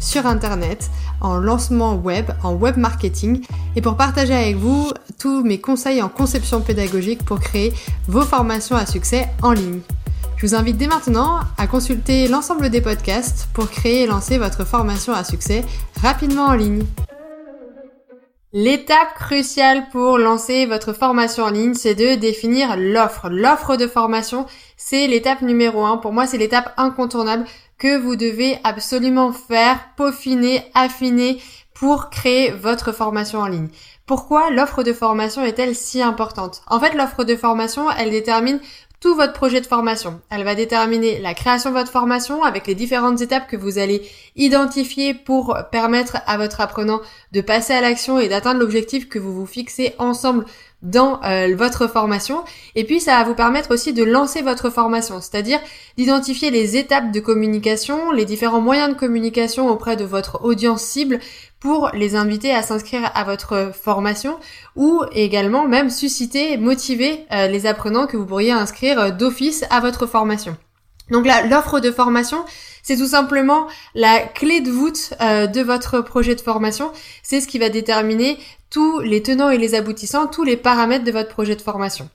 sur Internet, en lancement web, en web marketing et pour partager avec vous tous mes conseils en conception pédagogique pour créer vos formations à succès en ligne. Je vous invite dès maintenant à consulter l'ensemble des podcasts pour créer et lancer votre formation à succès rapidement en ligne. L'étape cruciale pour lancer votre formation en ligne, c'est de définir l'offre. L'offre de formation, c'est l'étape numéro un. Pour moi, c'est l'étape incontournable que vous devez absolument faire, peaufiner, affiner pour créer votre formation en ligne. Pourquoi l'offre de formation est-elle si importante? En fait, l'offre de formation, elle détermine tout votre projet de formation. Elle va déterminer la création de votre formation avec les différentes étapes que vous allez identifier pour permettre à votre apprenant de passer à l'action et d'atteindre l'objectif que vous vous fixez ensemble dans euh, votre formation. Et puis ça va vous permettre aussi de lancer votre formation, c'est-à-dire d'identifier les étapes de communication, les différents moyens de communication auprès de votre audience cible pour les inviter à s'inscrire à votre formation ou également même susciter, motiver euh, les apprenants que vous pourriez inscrire euh, d'office à votre formation. Donc là, l'offre de formation, c'est tout simplement la clé de voûte euh, de votre projet de formation. C'est ce qui va déterminer tous les tenants et les aboutissants, tous les paramètres de votre projet de formation.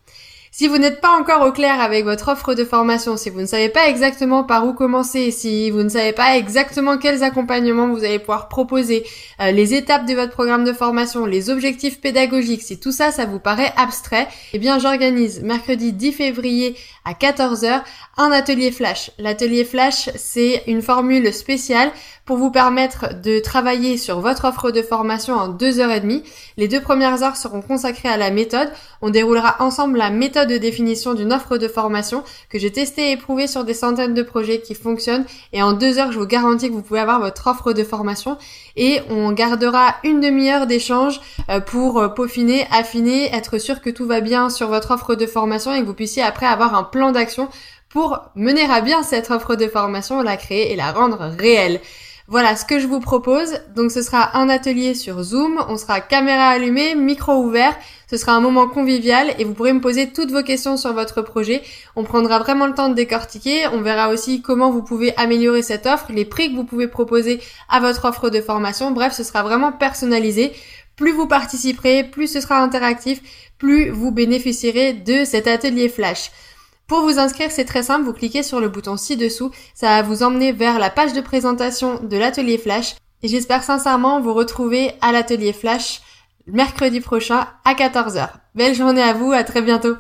Si vous n'êtes pas encore au clair avec votre offre de formation, si vous ne savez pas exactement par où commencer, si vous ne savez pas exactement quels accompagnements vous allez pouvoir proposer, euh, les étapes de votre programme de formation, les objectifs pédagogiques, si tout ça, ça vous paraît abstrait, eh bien j'organise mercredi 10 février à 14h un atelier flash. L'atelier flash, c'est une formule spéciale pour vous permettre de travailler sur votre offre de formation en deux heures et demie. Les deux premières heures seront consacrées à la méthode. On déroulera ensemble la méthode de définition d'une offre de formation que j'ai testée et éprouvée sur des centaines de projets qui fonctionnent. Et en deux heures, je vous garantis que vous pouvez avoir votre offre de formation. Et on gardera une demi-heure d'échange euh, pour euh, peaufiner, affiner, être sûr que tout va bien sur votre offre de formation et que vous puissiez après avoir un plan d'action pour mener à bien cette offre de formation, la créer et la rendre réelle. Voilà ce que je vous propose. Donc ce sera un atelier sur Zoom, on sera caméra allumée, micro ouvert, ce sera un moment convivial et vous pourrez me poser toutes vos questions sur votre projet. On prendra vraiment le temps de décortiquer, on verra aussi comment vous pouvez améliorer cette offre, les prix que vous pouvez proposer à votre offre de formation. Bref, ce sera vraiment personnalisé. Plus vous participerez, plus ce sera interactif, plus vous bénéficierez de cet atelier flash. Pour vous inscrire, c'est très simple, vous cliquez sur le bouton ci-dessous, ça va vous emmener vers la page de présentation de l'atelier Flash. Et j'espère sincèrement vous retrouver à l'atelier Flash mercredi prochain à 14h. Belle journée à vous, à très bientôt